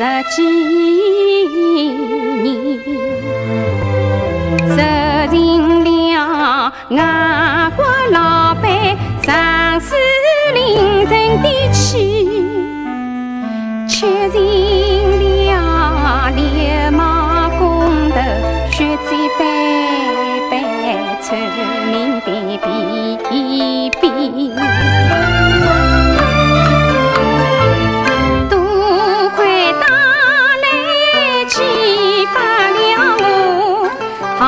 十几年，受尽了外国老板上司凌晨的气，吃尽了流氓公头血债白白臭名的皮鞭。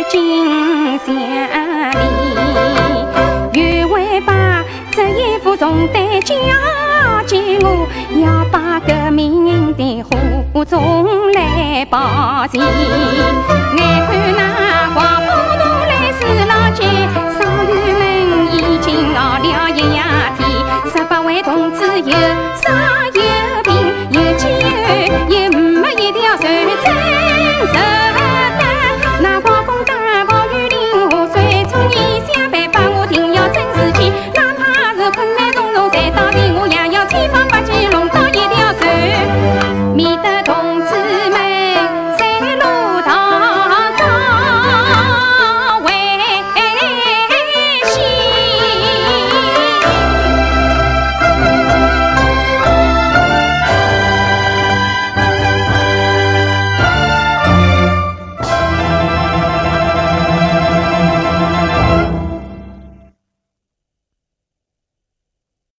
儿紧相连，愿为把这一副重担交给我，要把革命的火种来报前，眼看那。